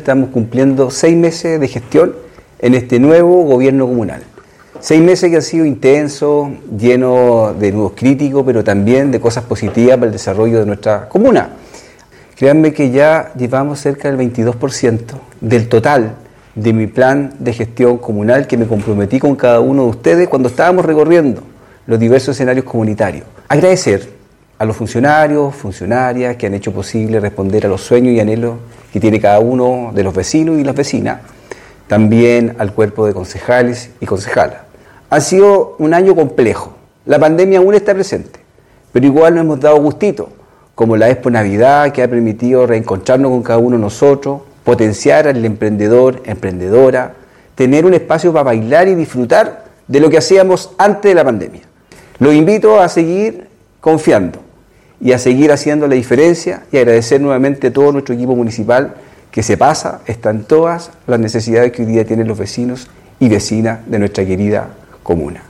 Estamos cumpliendo seis meses de gestión en este nuevo gobierno comunal. Seis meses que han sido intensos, llenos de nuevos críticos, pero también de cosas positivas para el desarrollo de nuestra comuna. Créanme que ya llevamos cerca del 22% del total de mi plan de gestión comunal que me comprometí con cada uno de ustedes cuando estábamos recorriendo los diversos escenarios comunitarios. Agradecer a los funcionarios, funcionarias que han hecho posible responder a los sueños y anhelos que tiene cada uno de los vecinos y las vecinas, también al cuerpo de concejales y concejalas. Ha sido un año complejo. La pandemia aún está presente, pero igual nos hemos dado gustito, como la Expo Navidad que ha permitido reencontrarnos con cada uno de nosotros, potenciar al emprendedor, emprendedora, tener un espacio para bailar y disfrutar de lo que hacíamos antes de la pandemia. Los invito a seguir confiando y a seguir haciendo la diferencia y agradecer nuevamente a todo nuestro equipo municipal que se pasa, están todas las necesidades que hoy día tienen los vecinos y vecinas de nuestra querida comuna.